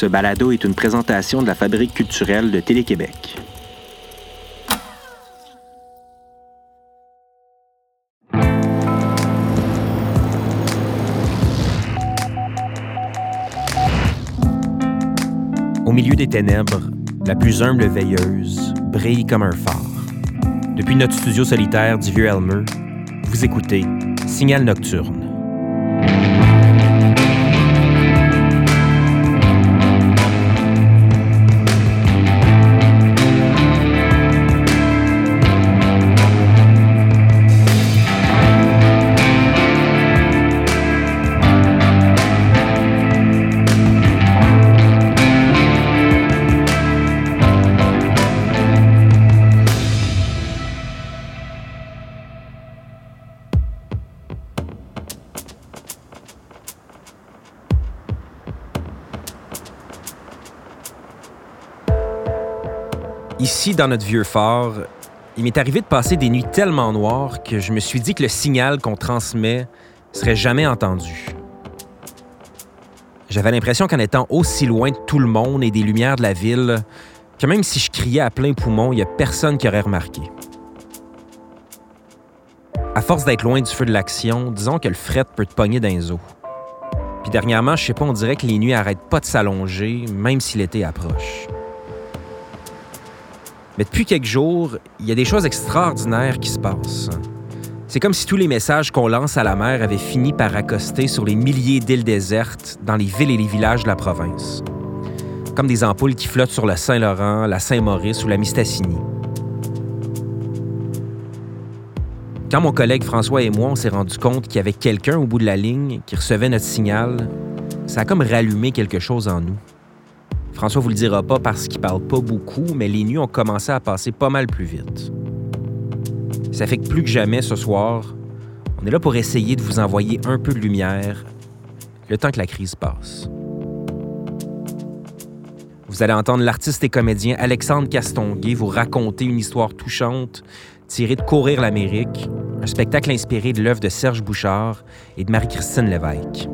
Ce balado est une présentation de la Fabrique culturelle de Télé-Québec. Au milieu des ténèbres, la plus humble veilleuse brille comme un phare. Depuis notre studio solitaire du Vieux Elmer, vous écoutez Signal Nocturne. Ici, dans notre vieux phare, il m'est arrivé de passer des nuits tellement noires que je me suis dit que le signal qu'on transmet serait jamais entendu. J'avais l'impression qu'en étant aussi loin de tout le monde et des lumières de la ville, que même si je criais à plein poumon, il n'y a personne qui aurait remarqué. À force d'être loin du feu de l'action, disons que le fret peut te pogner les os. Puis dernièrement, je sais pas, on dirait que les nuits arrêtent pas de s'allonger, même si l'été approche. Mais depuis quelques jours, il y a des choses extraordinaires qui se passent. C'est comme si tous les messages qu'on lance à la mer avaient fini par accoster sur les milliers d'îles désertes dans les villes et les villages de la province. Comme des ampoules qui flottent sur le Saint-Laurent, la Saint-Maurice ou la Mistassini. Quand mon collègue François et moi, on s'est rendu compte qu'il y avait quelqu'un au bout de la ligne qui recevait notre signal, ça a comme rallumé quelque chose en nous. François vous le dira pas parce qu'il parle pas beaucoup, mais les nuits ont commencé à passer pas mal plus vite. Ça fait que plus que jamais ce soir, on est là pour essayer de vous envoyer un peu de lumière le temps que la crise passe. Vous allez entendre l'artiste et comédien Alexandre Castonguay vous raconter une histoire touchante tirée de Courir l'Amérique, un spectacle inspiré de l'œuvre de Serge Bouchard et de Marie-Christine Lévesque.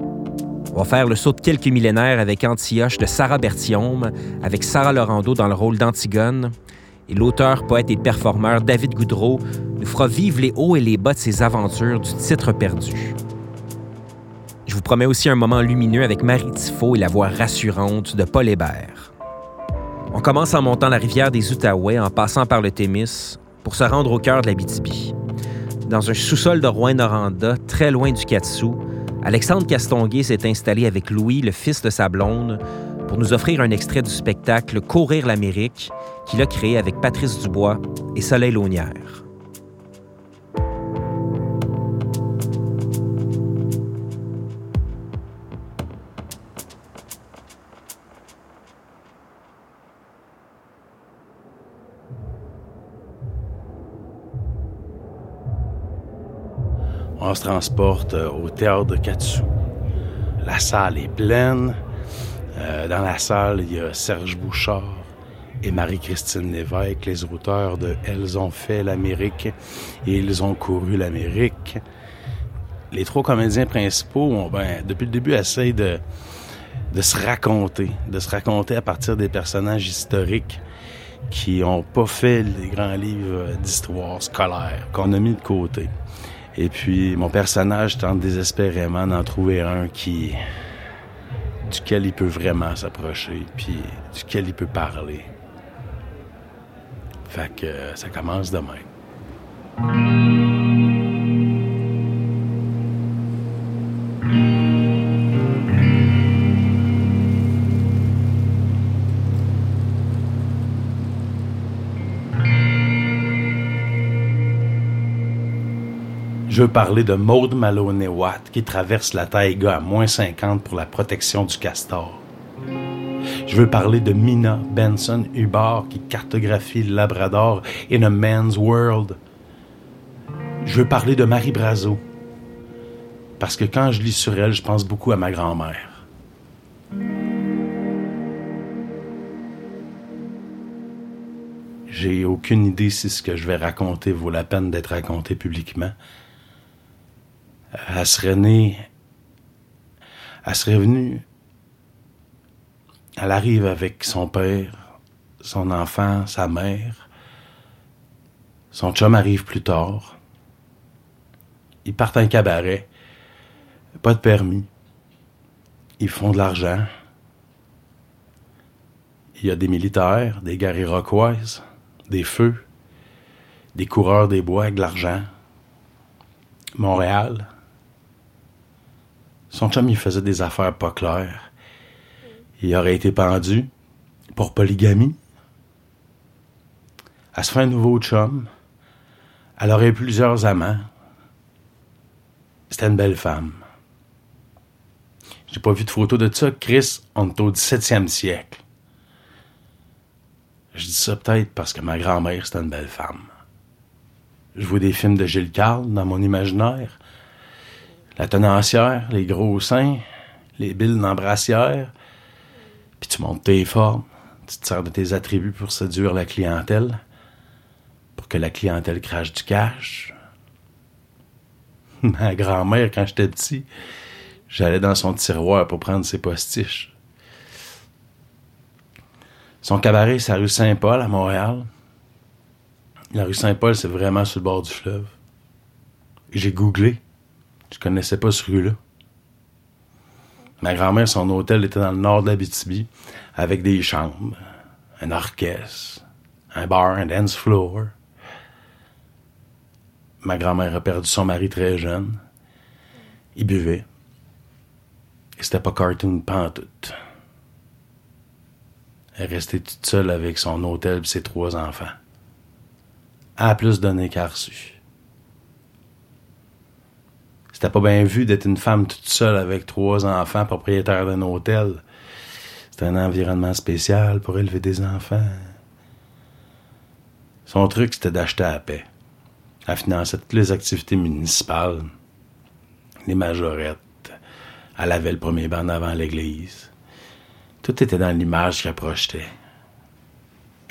On va faire le saut de quelques millénaires avec Antioche de Sarah Berthiaume, avec Sarah Laurando dans le rôle d'Antigone. Et l'auteur, poète et performeur David Goudreau nous fera vivre les hauts et les bas de ses aventures du titre perdu. Je vous promets aussi un moment lumineux avec Marie Tifo et la voix rassurante de Paul Hébert. On commence en montant la rivière des Outaouais en passant par le Témis pour se rendre au cœur de la BTB. Dans un sous-sol de Rouen-Noranda, très loin du Katsou, Alexandre Castonguay s'est installé avec Louis, le fils de sa blonde, pour nous offrir un extrait du spectacle Courir l'Amérique qu'il a créé avec Patrice Dubois et Soleil Launière. On se transporte euh, au théâtre de Katsu. La salle est pleine. Euh, dans la salle, il y a Serge Bouchard et Marie-Christine Lévesque, les auteurs de Elles ont fait l'Amérique et Ils ont couru l'Amérique. Les trois comédiens principaux, ben, depuis le début, essayent de, de se raconter, de se raconter à partir des personnages historiques qui n'ont pas fait les grands livres d'histoire scolaire qu'on a mis de côté. Et puis, mon personnage tente désespérément d'en trouver un qui. duquel il peut vraiment s'approcher, puis duquel il peut parler. Fait que ça commence demain. Je veux parler de Maude Maloney Watt qui traverse la taïga à moins 50 pour la protection du castor. Je veux parler de Mina Benson Hubbard qui cartographie le Labrador in a man's world. Je veux parler de Marie Brazo. Parce que quand je lis sur elle, je pense beaucoup à ma grand-mère. J'ai aucune idée si ce que je vais raconter vaut la peine d'être raconté publiquement elle serait née, elle serait venue Elle arrive avec son père, son enfant, sa mère. Son chum arrive plus tard. Ils partent un cabaret. Pas de permis. Ils font de l'argent. Il y a des militaires, des guerres iroquoises, des feux, des coureurs des bois avec de l'argent. Montréal. Son chum, il faisait des affaires pas claires. Il aurait été pendu pour polygamie. Elle se fait un nouveau chum. Elle aurait eu plusieurs amants. C'était une belle femme. J'ai pas vu de photo de ça. Chris, on est au 17e siècle. Je dis ça peut-être parce que ma grand-mère, c'était une belle femme. Je vois des films de Gilles Carle dans mon imaginaire. La tenancière, les gros seins, les billes d'embrassière. Puis tu montes tes formes. Tu te sers de tes attributs pour séduire la clientèle. Pour que la clientèle crache du cash. Ma grand-mère, quand j'étais petit, j'allais dans son tiroir pour prendre ses postiches. Son cabaret, c'est la rue Saint-Paul à Montréal. La rue Saint-Paul, c'est vraiment sur le bord du fleuve. J'ai googlé. Je connaissais pas ce rue-là. Ma grand-mère, son hôtel était dans le nord de l'Abitibi, avec des chambres, un orchestre, un bar, un dance floor. Ma grand-mère a perdu son mari très jeune. Il buvait. Et c'était pas cartoon pantoute. Elle est restée toute seule avec son hôtel et ses trois enfants. A plus donné qu'elle reçu. C'était pas bien vu d'être une femme toute seule avec trois enfants propriétaires d'un hôtel. C'était un environnement spécial pour élever des enfants. Son truc, c'était d'acheter à paix. Elle finançait toutes les activités municipales, les majorettes. Elle avait le premier banc avant l'église. Tout était dans l'image qu'elle projetait.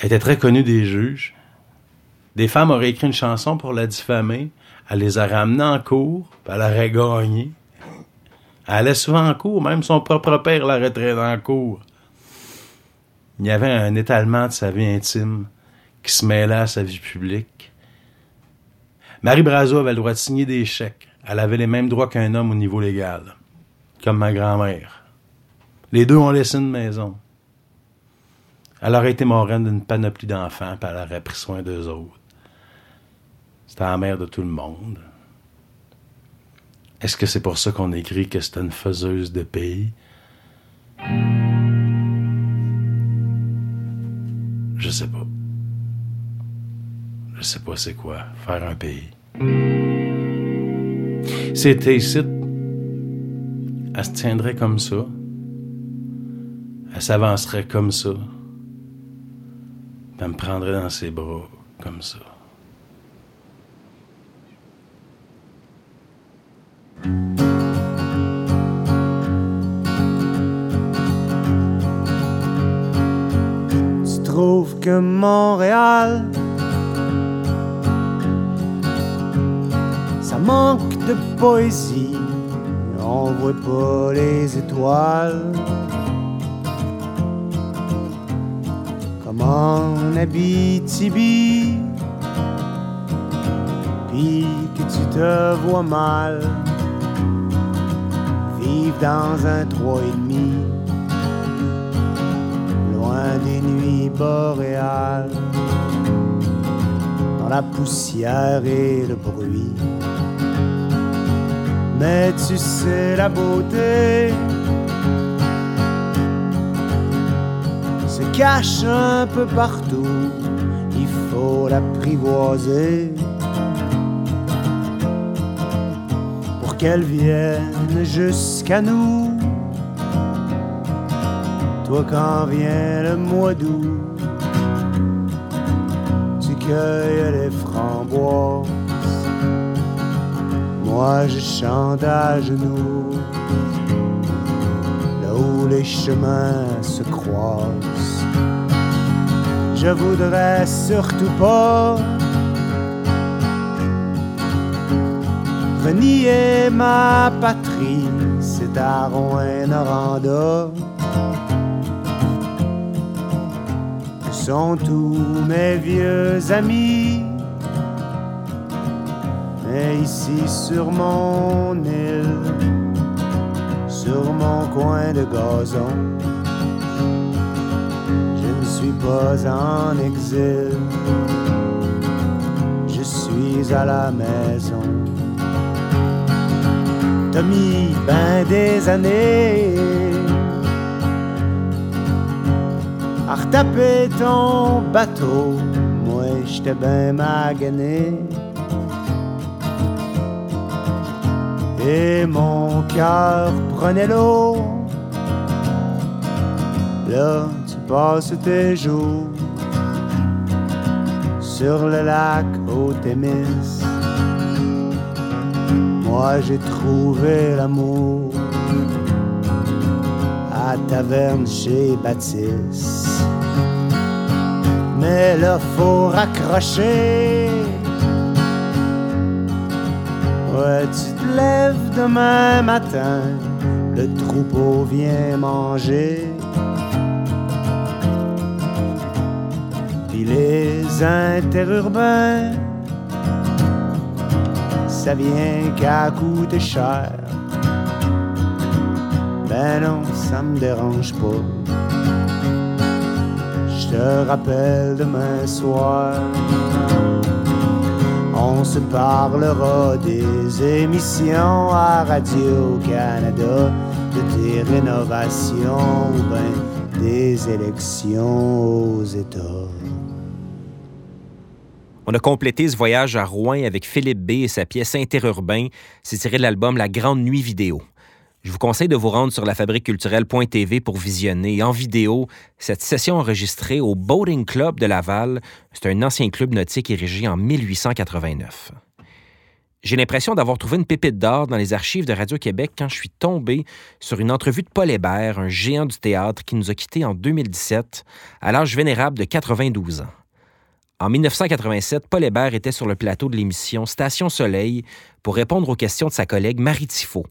Elle était très connue des juges. Des femmes auraient écrit une chanson pour la diffamer. Elle les a ramenées en cours, puis elle aurait gagné. Elle allait souvent en cours, même son propre père la retraite en cours. Il y avait un étalement de sa vie intime qui se mêlait à sa vie publique. Marie Brazo avait le droit de signer des chèques. Elle avait les mêmes droits qu'un homme au niveau légal, comme ma grand-mère. Les deux ont laissé une maison. Elle aurait été moraine d'une panoplie d'enfants, puis elle aurait pris soin d'eux autres. C'était la mère de tout le monde. Est-ce que c'est pour ça qu'on écrit que c'était une faiseuse de pays? Je sais pas. Je sais pas c'est quoi, faire un pays. C'était ici, elle se tiendrait comme ça. Elle s'avancerait comme ça. Elle me prendrait dans ses bras comme ça. Tu trouves que Montréal, ça manque de poésie, on voit pas les étoiles. En Abitibi, puis que tu te vois mal vivre dans un trois et demi, loin des nuits boréales, dans la poussière et le bruit. Mais tu sais la beauté se cache un peu partout, il faut l'apprivoiser. pour qu'elle vienne jusqu'à nous. Toi, quand vient le mois d'août, tu cueilles les framboises. Moi, je chante à genoux, là où les chemins se croisent. Je voudrais surtout pas renier ma patrie, à Rouen-Noranda sont tous mes vieux amis. Mais ici sur mon île, sur mon coin de gazon, je ne suis pas en exil, je suis à la maison. T'as mis ben des années à retaper ton bateau. Moi, j'étais ben magané. Et mon cœur prenait l'eau. Là, tu passes tes jours sur le lac au Témis. Moi, j'ai trouvé l'amour à taverne chez Baptiste. Mais là, faut raccrocher. Ouais, tu te lèves demain matin, le troupeau vient manger. Puis les interurbains, ça vient qu'à coûter cher. Ben non, ça me dérange pas. Je te rappelle demain soir. On se parlera des émissions à Radio-Canada, de tes rénovations ou ben des élections aux États. On a complété ce voyage à Rouen avec Philippe B et sa pièce Interurbain. C'est tiré de l'album La Grande Nuit vidéo. Je vous conseille de vous rendre sur lafabriqueculturelle.tv pour visionner en vidéo cette session enregistrée au Boating Club de Laval. C'est un ancien club nautique érigé en 1889. J'ai l'impression d'avoir trouvé une pépite d'or dans les archives de Radio-Québec quand je suis tombé sur une entrevue de Paul Hébert, un géant du théâtre qui nous a quittés en 2017 à l'âge vénérable de 92 ans. En 1987, Paul Hébert était sur le plateau de l'émission Station Soleil pour répondre aux questions de sa collègue Marie Tifo.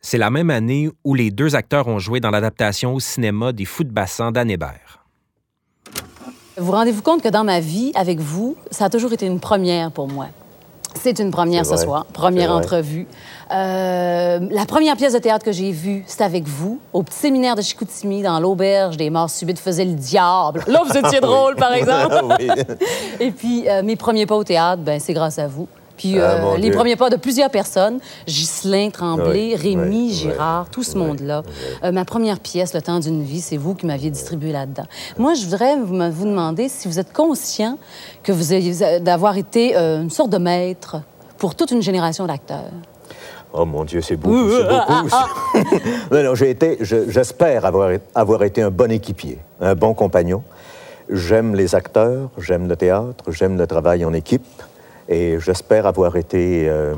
C'est la même année où les deux acteurs ont joué dans l'adaptation au cinéma des Fous de bassin d'Anne Hébert. Vous rendez-vous compte que dans ma vie, avec vous, ça a toujours été une première pour moi. C'est une première ce soir, première C'est entrevue. Euh, la première pièce de théâtre que j'ai vue, c'était avec vous, au petit séminaire de Chicoutimi, dans l'auberge des morts subites, faisait le diable. Là, vous étiez drôle, par exemple. oui. Et puis, euh, mes premiers pas au théâtre, ben, c'est grâce à vous. Puis, Ah, euh, les Dieu. premiers pas de plusieurs personnes, Ghislain Tremblay, Oui, Rémi oui, Girard, oui, tout ce monde-là. Euh, ma première pièce, Le temps d'une vie, c'est vous qui m'aviez distribué là-dedans. Moi, je voudrais vous, demander si vous êtes conscient que vous avez d'avoir été euh, une sorte de maître pour toute une génération d'acteurs. Oh mon Dieu, c'est beaucoup, c'est beaucoup. non, non, j'ai été, je- j'espère avoir, avoir été un bon équipier, un bon compagnon. J'aime les acteurs, j'aime le théâtre, j'aime le travail en équipe et j'espère avoir été euh,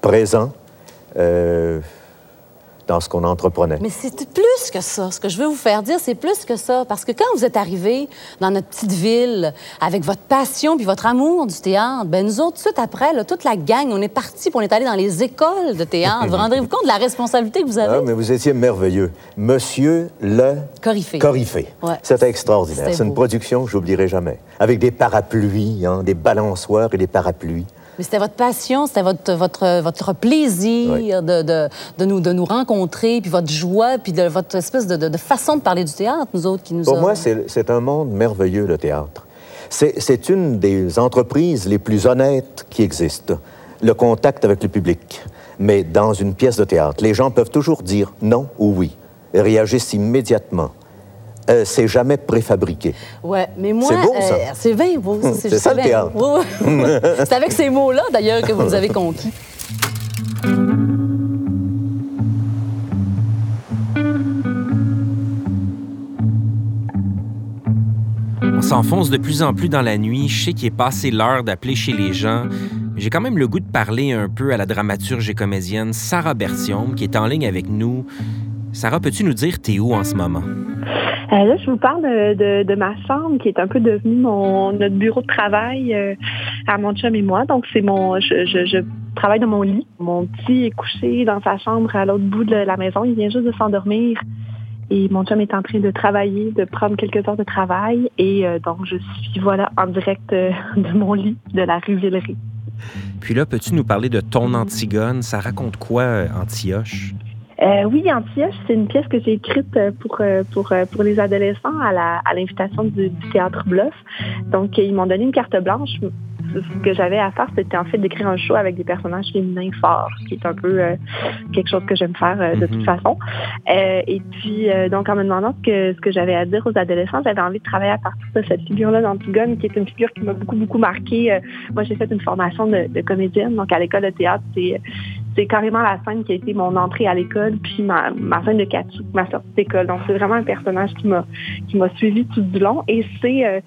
présent euh, dans ce qu'on entreprenait. Mais c'est plus que ça. Ce que je veux vous faire dire, c'est plus que ça. Parce que quand vous êtes arrivé dans notre petite ville avec votre passion puis votre amour du théâtre, ben nous autres, tout de suite après, là, toute la gang, on est partis puis on est allé dans les écoles de théâtre. vous rendez-vous compte de la responsabilité que vous avez? Ah, mais vous étiez merveilleux. Monsieur le. Coryphée. Ouais. C'était extraordinaire. C'est une production que j'oublierai jamais. Avec des parapluies, hein, des balançoires et des parapluies. Mais c'était votre passion, c'était votre, votre, votre plaisir Oui. de, de, de nous, de nous rencontrer, puis votre joie, puis de votre espèce de, de- de façon de parler du théâtre, nous autres, qui nous Pour a... moi, c'est un monde merveilleux, le théâtre. C'est c'est une des entreprises les plus honnêtes qui existent, le contact avec le public. Mais dans une pièce de théâtre, les gens peuvent toujours dire non ou oui, et réagissent immédiatement. Euh, c'est jamais préfabriqué. Ouais, mais moi, C'est beau, ça. euh, c'est bien beau. C'est ça, le théâtre. Oui, oui. c'est avec ces mots-là, d'ailleurs, que vous nous avez conquis. On s'enfonce de plus en plus dans la nuit. Je sais qu'il est passé l'heure d'appeler chez les gens. Mais J'ai quand même le goût de parler un peu à la dramaturge et comédienne Sarah Bertium, qui est en ligne avec nous. Sarah, peux-tu nous dire t'es où en ce moment? Euh, là, je vous parle de, ma chambre qui est un peu devenue mon notre bureau de travail euh, à mon chum et moi. Donc, c'est mon je, je, je travaille dans mon lit. Mon petit est couché dans sa chambre à l'autre bout de la maison. Il vient juste de s'endormir. et mon chum est en train de travailler, de prendre quelques heures de travail. Et donc, je suis voilà en direct de mon lit de la rue Villeray. Puis là, peux-tu nous parler de ton Antigone? Ça raconte quoi, Antioche? Euh, oui, Antioche, c'est une pièce que j'ai écrite pour, pour, pour les adolescents à l'invitation du, du, théâtre Bluff. Donc, ils m'ont donné une carte blanche ce que j'avais à faire, c'était en fait d'écrire un show avec des personnages féminins forts, qui est un peu euh, quelque chose que j'aime faire euh, de toute mhm. façon. Euh, et puis, donc, en me demandant ce que, ce que j'avais à dire aux adolescents, j'avais envie de travailler à partir de cette figure-là d'Antigone, qui est une figure qui m'a beaucoup, beaucoup marqué. moi, j'ai fait une formation de, comédienne, donc à l'école de théâtre, c'est c'est carrément la scène qui a été mon entrée à l'école, puis ma, ma scène de Katsu, ma sortie d'école. Donc, c'est vraiment un personnage qui m'a qui m'a suivi tout du long. Et c'est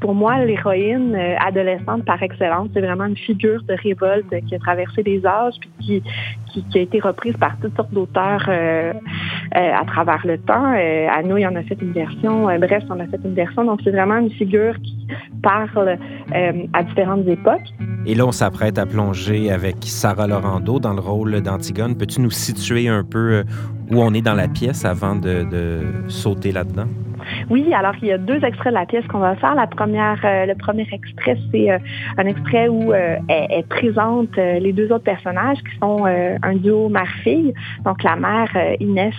pour moi l'héroïne euh, adolescente par excellence. C'est vraiment une figure de révolte qui a traversé les âges puis qui, qui, a été reprise par toutes sortes d'auteurs euh, euh, à travers le temps. à nous, il en a fait une version. bref, on a fait une version. Donc, c'est vraiment une figure qui parle à différentes époques. Et là, on s'apprête à plonger avec Sarah Laurando dans le rôle d'Antigone. Peux-tu nous situer un peu où on est dans la pièce avant de, de sauter là-dedans? Oui, alors il y a deux extraits de la pièce qu'on va faire. La première, euh, le premier extrait, c'est euh, un extrait où euh, elle, présente les deux autres personnages qui sont un duo mère-fille, donc la mère Inès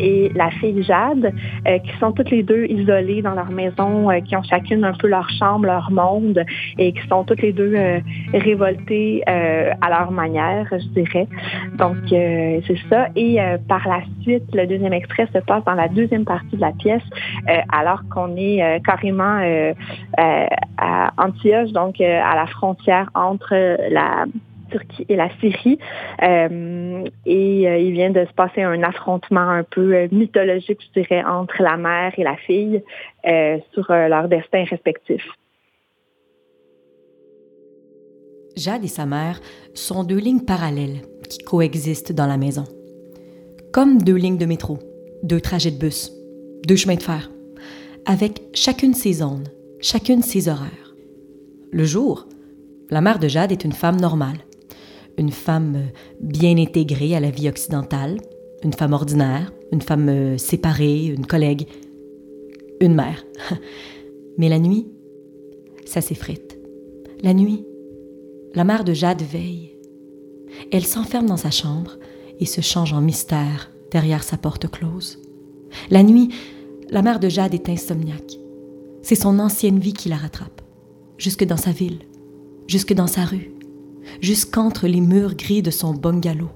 et la fille Jade, qui sont toutes les deux isolées dans leur maison, qui ont chacune un peu leur chambre, leur monde, et qui sont toutes les deux révoltées à leur manière, je dirais. Donc c'est ça. Et par la suite, le deuxième extrait se passe dans la deuxième partie de la pièce, euh, alors qu'on est euh, carrément euh, à Antioche, donc à la frontière entre la Turquie et la Syrie. et il vient de se passer un affrontement un peu mythologique, je dirais, entre la mère et la fille sur leur destin respectif. Jade et sa mère sont deux lignes parallèles qui coexistent dans la maison. Comme deux lignes de métro, deux trajets de bus, deux chemins de fer, avec chacune ses zones, chacune ses horaires. Le jour, la mère de Jade est une femme normale, une femme bien intégrée à la vie occidentale, une femme ordinaire, une femme euh, séparée, une collègue, une mère. Mais la nuit, ça s'effrite. La nuit, la mère de Jade veille. Elle s'enferme dans sa chambre et se change en mystère derrière sa porte close. La nuit, la mère de Jade est insomniaque. C'est son ancienne vie qui la rattrape, jusque dans sa ville, jusque dans sa rue, jusqu'entre les murs gris de son bungalow.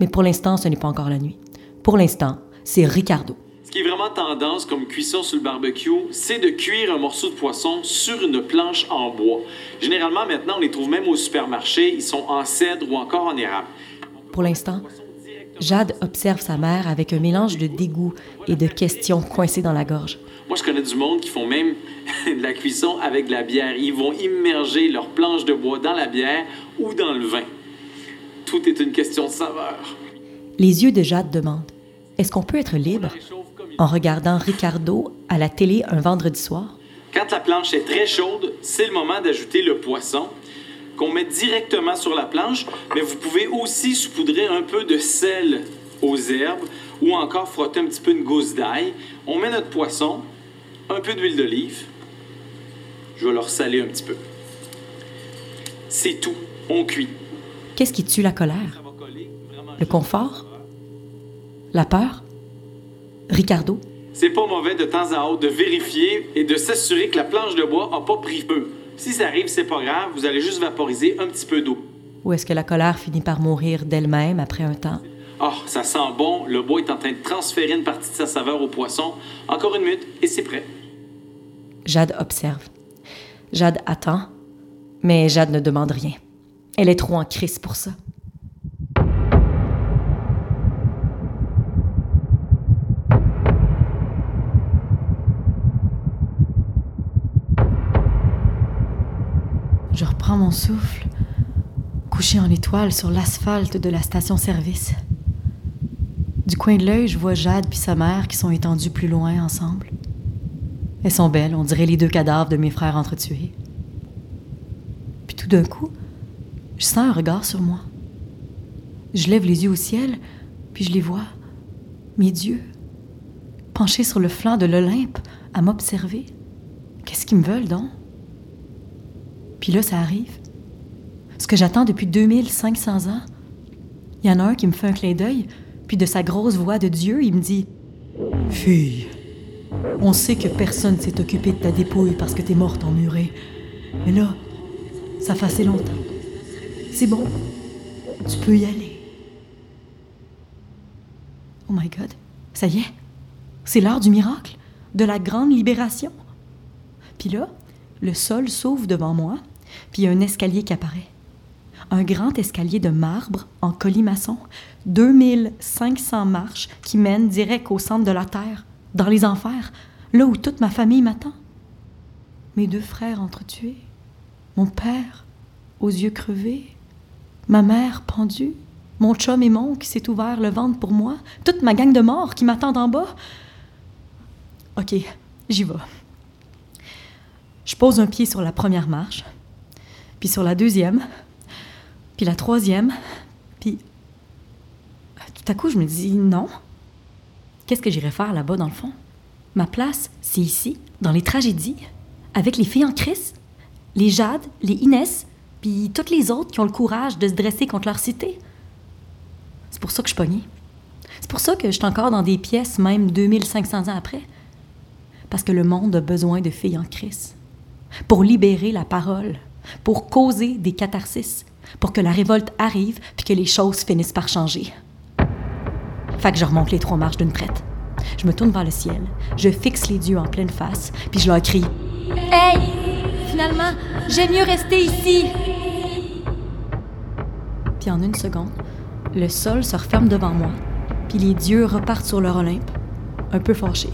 Mais pour l'instant, ce n'est pas encore la nuit. Pour l'instant, c'est Ricardo. Ce qui est vraiment tendance comme cuisson sur le barbecue, c'est de cuire un morceau de poisson sur une planche en bois. Généralement, maintenant, on les trouve même au supermarché. Ils sont en cèdre ou encore en érable. Pour l'instant, Jade observe sa mère avec un mélange de dégoût et de questions coincées dans la gorge. Moi, je connais du monde qui font même de la cuisson avec de la bière. Ils vont immerger leur planche de bois dans la bière ou dans le vin. Tout est une question de saveur. Les yeux de Jade demandent Est-ce qu'on peut être libre en regardant Ricardo à la télé un vendredi soir? Quand la planche est très chaude, c'est le moment d'ajouter le poisson qu'on met directement sur la planche, mais vous pouvez aussi saupoudrer un peu de sel aux herbes ou encore frotter un petit peu une gousse d'ail. On met notre poisson, un peu d'huile d'olive. Je vais leur saler un petit peu. C'est tout. On cuit. Qu'est-ce qui tue la colère? Le confort? La peur? Ricardo? C'est pas mauvais de temps à autre de vérifier et de s'assurer que la planche de bois n'a pas pris feu. Si ça arrive, c'est pas grave, vous allez juste vaporiser un petit peu d'eau. Ou est-ce que la colère finit par mourir d'elle-même après un temps? Oh, ça sent bon. Le bois est en train de transférer une partie de sa saveur au poisson. Encore une minute et c'est prêt. Jade observe. Jade attend, mais Jade ne demande rien. Elle est trop en crise pour ça. Je reprends mon souffle, couché en étoile sur l'asphalte de la station-service. Du coin de l'œil, je vois Jade puis sa mère qui sont étendues plus loin ensemble. Elles sont belles, on dirait les deux cadavres de mes frères entretués. Puis tout d'un coup, je sens un regard sur moi. Je lève les yeux au ciel, puis je les vois. mes dieux, penchés sur le flanc de l'Olympe, à m'observer. Qu'est-ce qu'ils me veulent donc? Puis là, ça arrive. Ce que j'attends depuis 2500 ans. Il y en a un qui me fait un clin d'œil, puis de sa grosse voix de Dieu, il me dit Fille, on sait que personne s'est occupé de ta dépouille parce que t'es morte emmurée. Mais là, ça fait assez longtemps. C'est bon. Tu peux y aller. Oh my God. Ça y est. C'est l'heure du miracle, de la grande libération. Puis là, le sol s'ouvre devant moi, puis un escalier qui apparaît. Un grand escalier de marbre en colimaçon, 2500 marches qui mènent direct au centre de la terre, dans les enfers, là où toute ma famille m'attend. Mes deux frères entretués, mon père aux yeux crevés, ma mère pendue, mon chum aimant qui s'est ouvert le ventre pour moi, toute ma gang de morts qui m'attendent en bas. OK, j'y vais. Je pose un pied sur la première marche, puis sur la deuxième, puis la troisième, puis tout à coup, je me dis non. Qu'est-ce que j'irais faire là-bas dans le fond? Ma place, c'est ici, dans les tragédies, avec les filles en crise, les Jade, les Inès, puis toutes les autres qui ont le courage de se dresser contre leur cité. C'est pour ça que je suis C'est pour ça que je suis encore dans des pièces, même 2500 ans après. Parce que le monde a besoin de filles en crise. Pour libérer la parole, pour causer des catharsis, pour que la révolte arrive puis que les choses finissent par changer. Fait que je remonte les trois marches d'une prête. Je me tourne vers le ciel, je fixe les dieux en pleine face, puis je leur crie Hey Finalement, j'aime mieux rester ici Puis en une seconde, le sol se referme devant moi, puis les dieux repartent sur leur Olympe, un peu fâchés.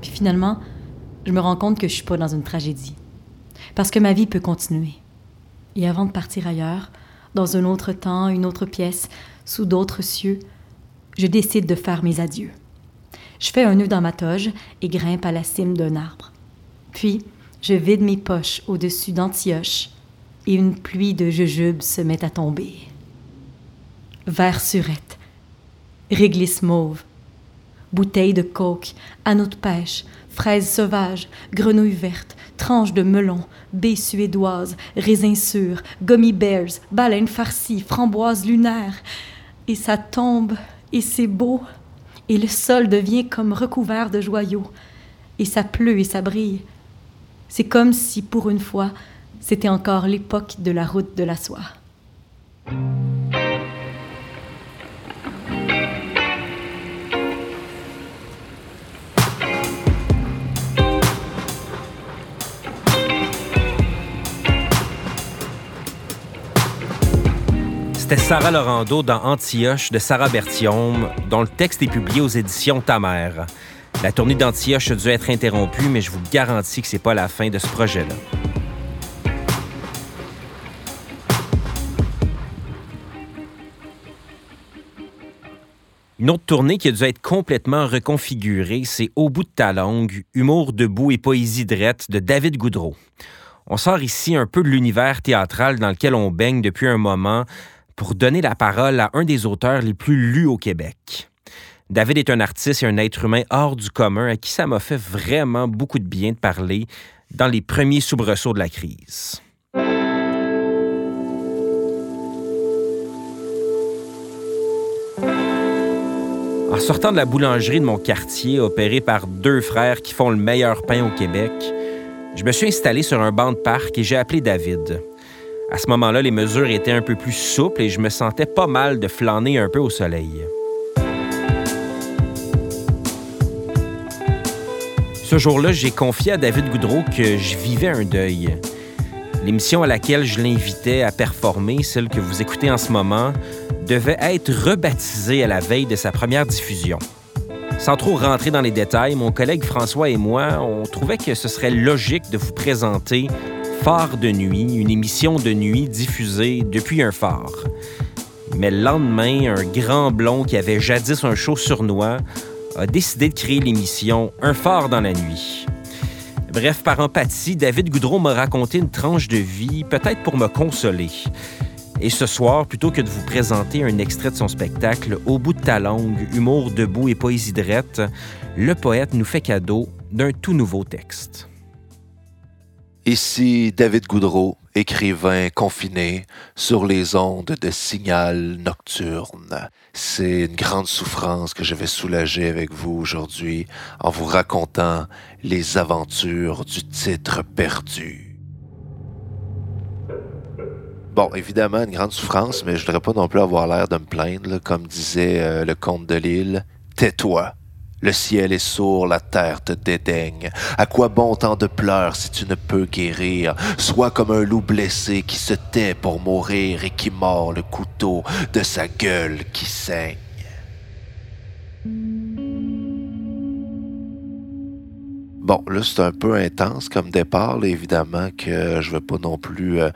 Puis finalement, je me rends compte que je suis pas dans une tragédie. Parce que ma vie peut continuer. Et avant de partir ailleurs, dans un autre temps, une autre pièce, sous d'autres cieux, je décide de faire mes adieux. Je fais un nœud dans ma toge et grimpe à la cime d'un arbre. Puis, je vide mes poches au-dessus d'Antioche et une pluie de jujubes se met à tomber. Verre surette, réglisse mauve, bouteille de coke, anneau de pêche, fraises sauvages, grenouilles vertes, tranches de melon, baies suédoises, raisins sûrs, gummy bears, baleines farcies, framboises lunaires. Et ça tombe, et c'est beau, et le sol devient comme recouvert de joyaux, et ça pleut et ça brille. C'est comme si, pour une fois, c'était encore l'époque de la route de la soie. C'était Sarah Laurando dans Antioche de Sarah Bertium, dont le texte est publié aux éditions Ta. La tournée d'Antioche a dû être interrompue, mais je vous garantis que c'est pas la fin de ce projet-là. Une autre tournée qui a dû être complètement reconfigurée, c'est Au bout de ta langue, humour debout et poésie drette de David Goudreau. On sort ici un peu de l'univers théâtral dans lequel on baigne depuis un moment pour donner la parole à un des auteurs les plus lus au Québec. David est un artiste et un être humain hors du commun à qui ça m'a fait vraiment beaucoup de bien de parler dans les premiers soubresauts de la crise. En sortant de la boulangerie de mon quartier, opérée par deux frères qui font le meilleur pain au Québec, je me suis installé sur un banc de parc et j'ai appelé David. À ce moment-là, les mesures étaient un peu plus souples et je me sentais pas mal de flâner un peu au soleil. Ce jour-là, j'ai confié à David Goudreau que je vivais un deuil. L'émission à laquelle je l'invitais à performer, celle que vous écoutez en ce moment, devait être rebaptisée à la veille de sa première diffusion. Sans trop rentrer dans les détails, mon collègue François et moi, on trouvait que ce serait logique de vous présenter Phare de nuit, une émission de nuit diffusée depuis un phare. Mais le lendemain, un grand blond qui avait jadis un show sournois a décidé de créer l'émission Un phare dans la nuit. Bref, par empathie, David Goudreau m'a raconté une tranche de vie, peut-être pour me consoler. Et ce soir, plutôt que de vous présenter un extrait de son spectacle Au bout de ta langue, humour debout et poésie drette, le poète nous fait cadeau d'un tout nouveau texte. Ici David Goudreau, écrivain confiné sur les ondes de signal nocturne. C'est une grande souffrance que je vais soulager avec vous aujourd'hui en vous racontant les aventures du titre perdu. Bon, évidemment, une grande souffrance, mais je voudrais pas non plus avoir l'air de me plaindre, comme disait euh, le comte de Lille. Tais-toi, le ciel est sourd, la terre te dédaigne. À quoi bon tant de pleurs si tu ne peux guérir? Sois comme un loup blessé qui se tait pour mourir et qui mord le couteau de sa gueule qui saigne. Bon, là, c'est un peu intense comme départ. évidemment que je ne veux pas non plus euh,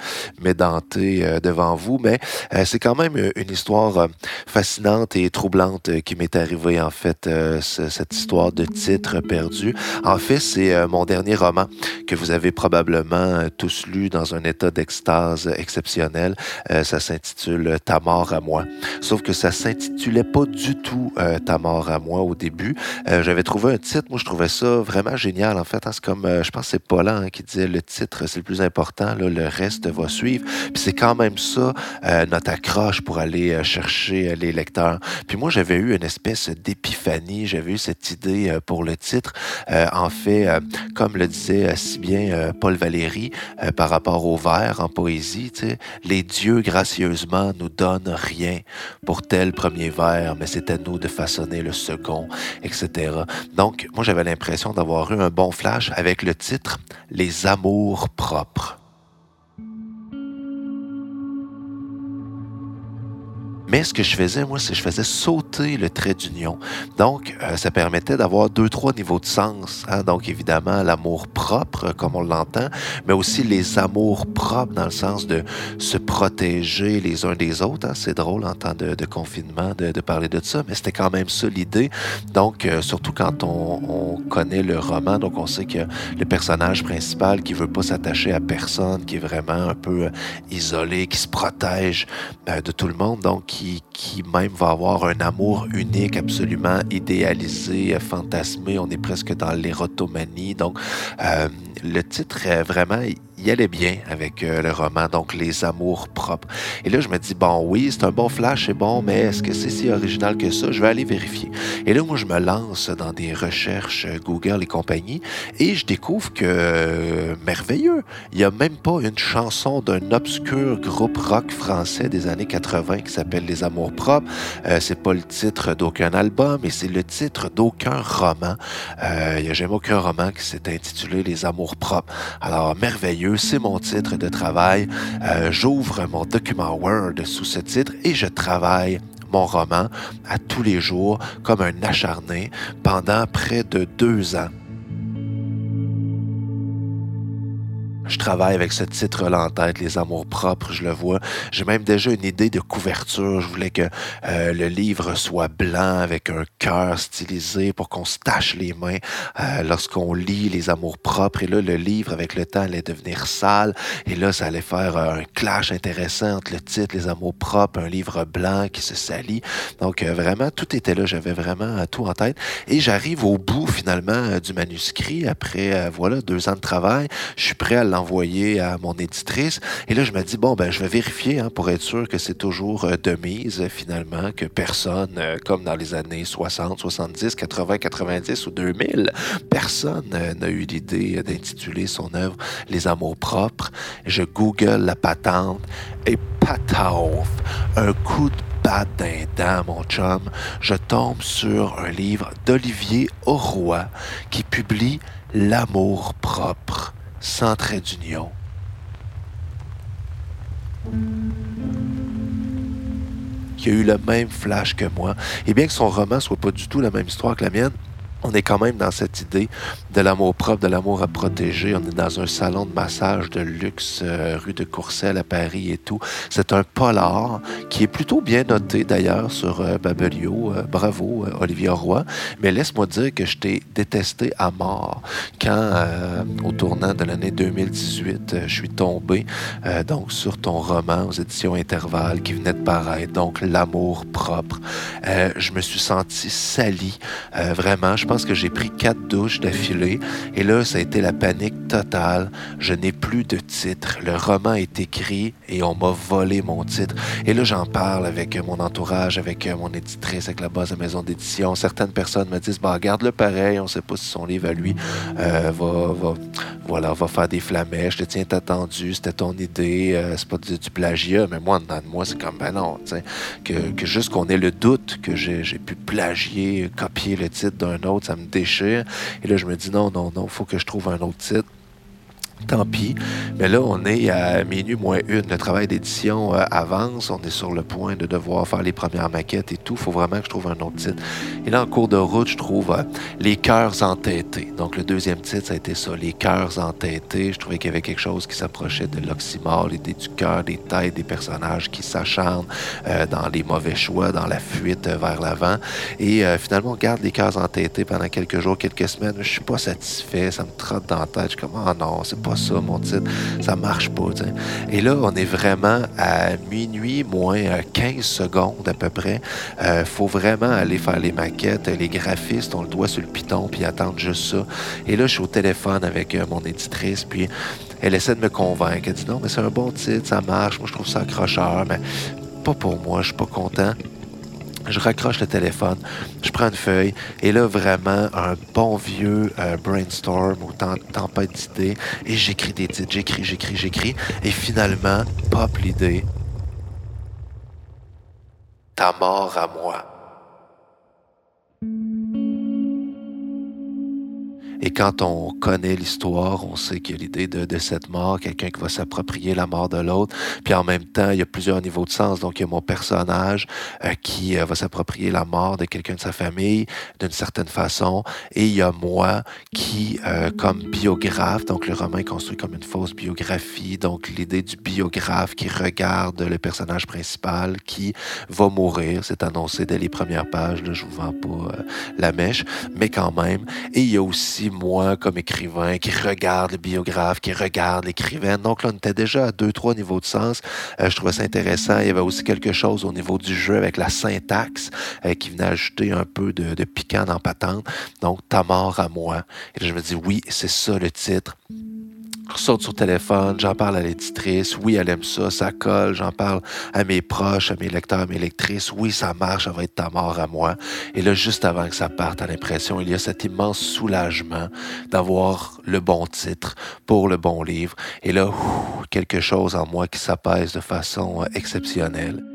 m'édenter euh, devant vous, mais euh, c'est quand même une histoire fascinante et troublante qui m'est arrivée, en fait, cette histoire de titre perdu. En fait, c'est mon dernier roman que vous avez probablement tous lu dans un état d'extase exceptionnel. ça s'intitule Ta mort à moi. Sauf que ça s'intitulait pas du tout Ta mort à moi au début. J'avais trouvé un titre, moi je trouvais ça vraiment génial en fait. Hein. c'est comme, euh, je pense que c'est Paulin hein, qui disait le titre, c'est le plus important, le reste va suivre. Puis c'est quand même ça, euh, notre accroche pour aller euh, chercher les lecteurs. Puis moi, j'avais eu une espèce d'épiphanie, j'avais eu cette idée pour le titre. en fait, comme le disait si bien Paul Valéry par rapport au vers en poésie, les dieux gracieusement nous donnent rien pour tel premier vers, mais c'est à nous de façonner le second, etc. Donc, moi, j'avais l'impression d'avoir eu un bon flash avec le titre Les amours propres. Mais ce que je faisais, moi, c'est que je faisais sauter le trait d'union. Donc, euh, ça permettait d'avoir deux, trois niveaux de sens. Hein. Donc, évidemment, l'amour propre, comme on l'entend, mais aussi les amours propres dans le sens de se protéger les uns des autres. Hein. C'est drôle en temps de, confinement de, parler de ça, mais c'était quand même ça l'idée. Donc, euh, surtout quand on, connaît le roman, donc on sait que le personnage principal qui veut pas s'attacher à personne, qui est vraiment un peu euh, isolé, qui se protège de tout le monde, donc qui, même va avoir un amour unique, absolument idéalisé, fantasmé. On est presque dans l'érotomanie. Donc, euh, le titre est vraiment il allait bien avec euh, le roman, donc Les Amours propres. Et là, je me dis, bon, oui, c'est un bon flash, c'est bon, mais est-ce que c'est si original que ça? Je vais aller vérifier. Et là, moi, je me lance dans des recherches euh, Google et compagnie, et je découvre que, euh, merveilleux, il n'y a même pas une chanson d'un obscur groupe rock français des années 80 qui s'appelle Les Amours propres. c'est pas le titre d'aucun album, mais c'est le titre d'aucun roman. Il n'y a jamais aucun roman qui s'est intitulé Les Amours propres. Alors, merveilleux c'est mon titre de travail. Euh, j'ouvre mon document Word sous ce titre et je travaille mon roman à tous les jours comme un acharné pendant près de deux ans. Je travaille avec ce titre-là en tête, Les Amours propres, je le vois. J'ai même déjà une idée de couverture. Je voulais que euh, le livre soit blanc avec un cœur stylisé pour qu'on se tâche les mains euh, lorsqu'on lit Les Amours propres. Et là, le livre, avec le temps, allait devenir sale. Et là, ça allait faire euh, un clash intéressant entre le titre Les Amours propres, un livre blanc qui se salit. Donc, vraiment, tout était là. J'avais vraiment tout en tête. Et j'arrive au bout, finalement, du manuscrit. Après, voilà, deux ans de travail. Je suis prêt à l'envoyer à mon éditrice. Et là, je me dis, bon, ben, je vais vérifier hein, pour être sûr que c'est toujours euh, de mise, finalement, que personne, euh, comme dans les années 60, 70, 80, 90 ou 2000, personne euh, n'a eu l'idée d'intituler son œuvre Les Amours propres. Je google la patente et patauf, un coup de patte d'un mon chum, je tombe sur un livre d'Olivier Auroy qui publie L'amour propre sans trait d'union. Qui a eu le même flash que moi. Et bien que son roman soit pas du tout la même histoire que la mienne, on est quand même dans cette idée de l'amour propre, de l'amour à protéger. On est dans un salon de massage de luxe euh, rue de Courcelles à Paris et tout. C'est un polar qui est plutôt bien noté d'ailleurs sur euh, Babelio. Euh, bravo Olivier Roy. Mais laisse-moi dire que je t'ai détesté à mort quand au tournant de l'année 2018, je suis tombé donc sur ton roman aux éditions Intervalle qui venait de paraître, donc L'amour propre. je me suis senti sali. vraiment, je pense que j'ai pris quatre douches d'affilée et là, ça a été la panique totale. Je n'ai plus de titre. Le roman est écrit et on m'a volé mon titre. Et là, j'en parle avec mon entourage, avec mon éditrice, avec la base de maison d'édition. Certaines personnes me disent, bah, garde-le pareil, on ne sait pas si son livre à lui euh, va, va, voilà, va faire des flamèches. Je te tiens attendu, c'était ton idée, euh, c'est pas du, plagiat. Mais moi, dedans de moi, c'est comme, ben non, que, que juste qu'on ait le doute que j'ai pu plagier, copier le titre d'un autre, ça me déchire. Et là, je me dis non, non, non, il faut que je trouve un autre titre tant pis. Mais là, on est à minuit moins une. Le travail d'édition euh, avance. On est sur le point de devoir faire les premières maquettes et tout. Faut vraiment que je trouve un autre titre. Et là, en cours de route, je trouve euh, Les cœurs entêtés. Donc, le deuxième titre, ça a été ça, Les cœurs entêtés. Je trouvais qu'il y avait quelque chose qui s'approchait de l'oxymore, l'idée du cœur, des têtes, des personnages qui s'acharnent euh, dans les mauvais choix, dans la fuite vers l'avant. Et finalement, on garde Les cœurs entêtés pendant quelques jours, quelques semaines. Je suis pas satisfait. Ça me trotte dans la tête. Je suis comme, oh non, c'est pas ça, mon titre. Ça marche pas. Et là, on est vraiment à minuit, moins 15 secondes à peu près. Euh, faut vraiment aller faire les maquettes. Les graphistes ont le doigt sur le piton puis attendent juste ça. Et là, je suis au téléphone avec euh, mon éditrice, puis elle essaie de me convaincre. Elle dit non, mais c'est un bon titre, ça marche. Moi, je trouve ça accrocheur, mais pas pour moi. Je suis pas content. Je raccroche le téléphone, je prends une feuille, et là, vraiment, un bon vieux euh, brainstorm ou tempête d'idées, et j'écris des titres, j'écris, j'écris, j'écris, et finalement, pop l'idée. Ta mort à moi. Et quand on connaît l'histoire, on sait qu'il y a l'idée de, cette mort, quelqu'un qui va s'approprier la mort de l'autre. Puis en même temps, il y a plusieurs niveaux de sens. Donc, il y a mon personnage euh, qui euh, va s'approprier la mort de quelqu'un de sa famille d'une certaine façon. Et il y a moi qui, euh, comme biographe, donc le roman est construit comme une fausse biographie. Donc, l'idée du biographe qui regarde le personnage principal qui va mourir. C'est annoncé dès les premières pages. Là, je vous vends pas la mèche. Mais quand même. Et il y a aussi moi comme écrivain qui regarde le biographe, qui regarde l'écrivain. Donc là, on était déjà à deux, trois niveaux de sens. Euh, je trouvais ça intéressant. Il y avait aussi quelque chose au niveau du jeu avec la syntaxe euh, qui venait ajouter un peu de, de piquant dans patente. Donc, ta mort à moi. Et je me dis, oui, c'est ça le titre. Saute sur téléphone, j'en parle à l'éditrice. Oui, elle aime ça, ça colle. J'en parle à mes proches, à mes lecteurs, à mes lectrices. Oui, ça marche, ça va être ta mort à moi. Et là, juste avant que ça parte, à l'impression, il y a cet immense soulagement d'avoir le bon titre pour le bon livre. Et là, quelque chose en moi qui s'apaise de façon exceptionnelle.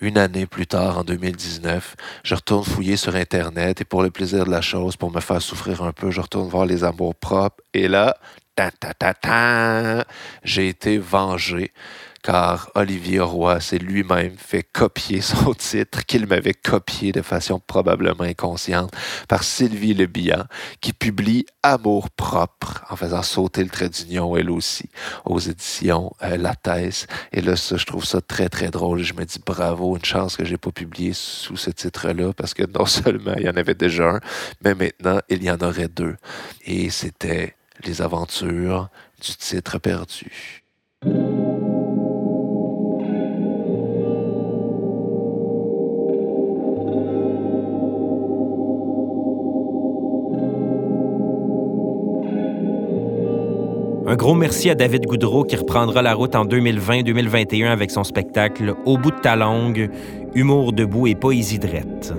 Une année plus tard, en 2019, je retourne fouiller sur Internet et pour le plaisir de la chose, pour me faire souffrir un peu, je retourne voir les amours propres et là, ta ta ta ta, j'ai été vengé car Olivier Roy s'est lui-même fait copier son titre qu'il m'avait copié de façon probablement inconsciente par Sylvie Lebihan, qui publie Amour propre en faisant sauter le trait d'union elle aussi aux éditions euh, La Thèse. Et là, ça, je trouve ça très, très drôle. Je me dis bravo, une chance que j'ai pas publié sous ce titre-là parce que non seulement il y en avait déjà un, mais maintenant il y en aurait deux. Et c'était les aventures du titre perdu. Un gros merci à David Goudreau qui reprendra la route en 2020-2021 avec son spectacle Au bout de ta langue, humour debout et poésie drette.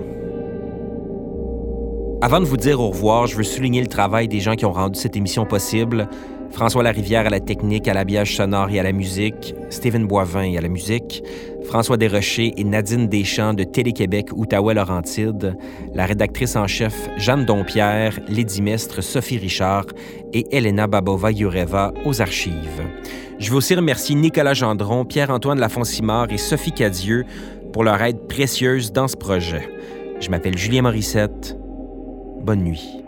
Avant de vous dire au revoir, je veux souligner le travail des gens qui ont rendu cette émission possible. François Larivière à la technique, à l'habillage sonore et à la musique, Stephen Boivin à la musique, François Desrochers et Nadine Deschamps de Télé-Québec, Outaouais-Laurentide, la rédactrice en chef Jeanne Dompierre, Lady Mestre Sophie Richard et Elena Babova-Yureva aux archives. Je veux aussi remercier Nicolas Gendron, Pierre-Antoine Lafonsimard et Sophie Cadieux pour leur aide précieuse dans ce projet. Je m'appelle Julien Morissette. Bonne nuit.